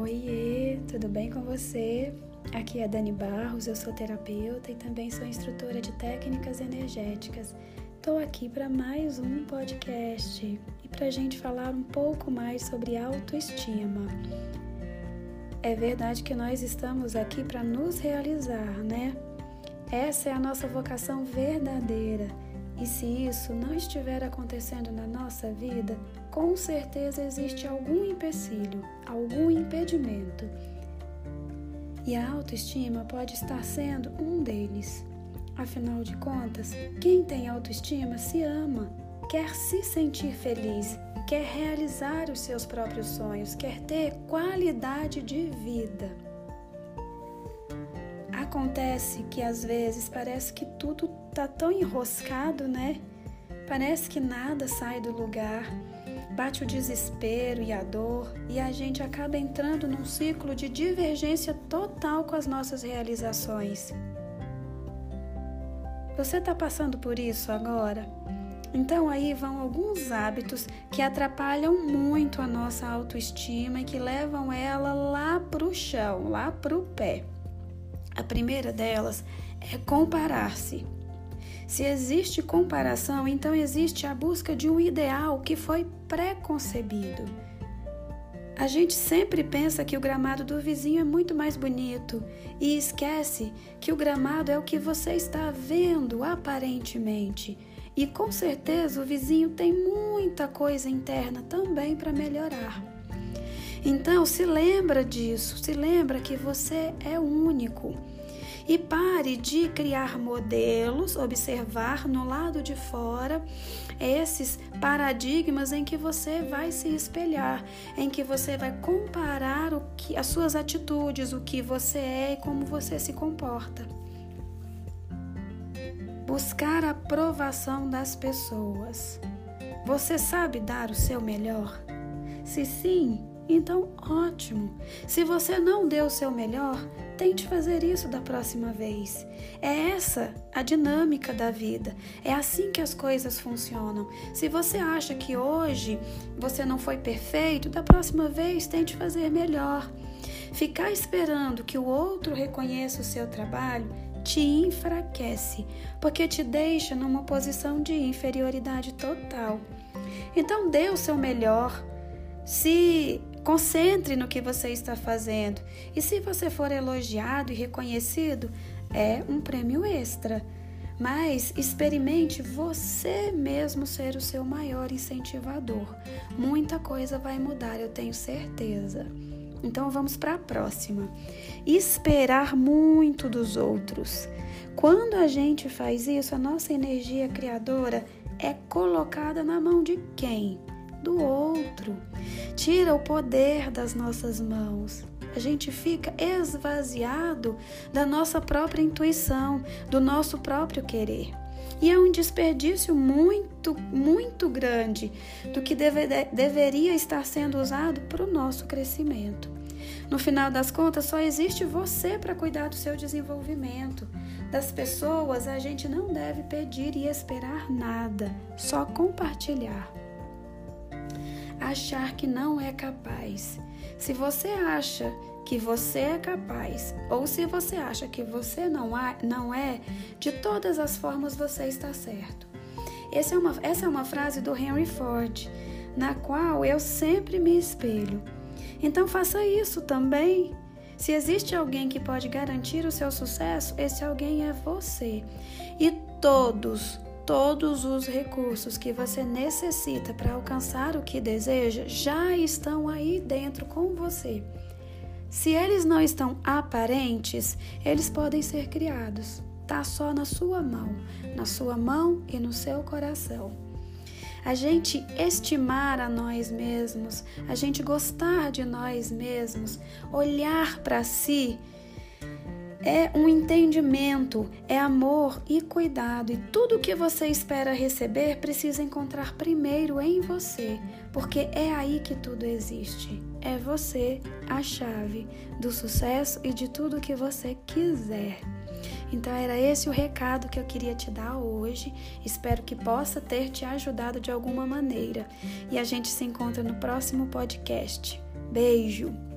Oiê, tudo bem com você? Aqui é Dani Barros, eu sou terapeuta e também sou instrutora de técnicas energéticas. Estou aqui para mais um podcast e para a gente falar um pouco mais sobre autoestima. É verdade que nós estamos aqui para nos realizar, né? Essa é a nossa vocação verdadeira. E se isso não estiver acontecendo na nossa vida, com certeza existe algum empecilho, algum impedimento. E a autoestima pode estar sendo um deles. Afinal de contas, quem tem autoestima se ama, quer se sentir feliz quer realizar os seus próprios sonhos, quer ter qualidade de vida. Acontece que às vezes parece que tudo tá tão enroscado, né? Parece que nada sai do lugar. Bate o desespero e a dor, e a gente acaba entrando num ciclo de divergência total com as nossas realizações. Você está passando por isso agora? Então aí vão alguns hábitos que atrapalham muito a nossa autoestima e que levam ela lá para o chão, lá para o pé. A primeira delas é comparar-se. Se existe comparação, então existe a busca de um ideal que foi pré-concebido. A gente sempre pensa que o gramado do vizinho é muito mais bonito e esquece que o gramado é o que você está vendo aparentemente e com certeza o vizinho tem muita coisa interna também para melhorar. Então, se lembra disso, se lembra que você é único. E pare de criar modelos, observar no lado de fora esses paradigmas em que você vai se espelhar, em que você vai comparar o que, as suas atitudes, o que você é e como você se comporta buscar a aprovação das pessoas. Você sabe dar o seu melhor? Se sim, então ótimo. Se você não deu o seu melhor, tente fazer isso da próxima vez. É essa a dinâmica da vida. É assim que as coisas funcionam. Se você acha que hoje você não foi perfeito, da próxima vez tente fazer melhor. Ficar esperando que o outro reconheça o seu trabalho te enfraquece, porque te deixa numa posição de inferioridade total. Então, dê o seu melhor, se concentre no que você está fazendo, e se você for elogiado e reconhecido, é um prêmio extra. Mas experimente você mesmo ser o seu maior incentivador. Muita coisa vai mudar, eu tenho certeza. Então vamos para a próxima. Esperar muito dos outros. Quando a gente faz isso, a nossa energia criadora é colocada na mão de quem? Do outro. Tira o poder das nossas mãos. A gente fica esvaziado da nossa própria intuição, do nosso próprio querer. E é um desperdício muito, muito grande do que deve, deveria estar sendo usado para o nosso crescimento. No final das contas, só existe você para cuidar do seu desenvolvimento. Das pessoas, a gente não deve pedir e esperar nada, só compartilhar. Achar que não é capaz. Se você acha que você é capaz, ou se você acha que você não, não é, de todas as formas você está certo. Essa é, uma, essa é uma frase do Henry Ford, na qual eu sempre me espelho. Então faça isso também. Se existe alguém que pode garantir o seu sucesso, esse alguém é você. E todos, todos os recursos que você necessita para alcançar o que deseja já estão aí dentro com você. Se eles não estão aparentes, eles podem ser criados. Tá só na sua mão, na sua mão e no seu coração. A gente estimar a nós mesmos, a gente gostar de nós mesmos, olhar para si é um entendimento, é amor e cuidado. E tudo que você espera receber precisa encontrar primeiro em você, porque é aí que tudo existe. É você a chave do sucesso e de tudo que você quiser. Então era esse o recado que eu queria te dar hoje. Espero que possa ter te ajudado de alguma maneira. E a gente se encontra no próximo podcast. Beijo!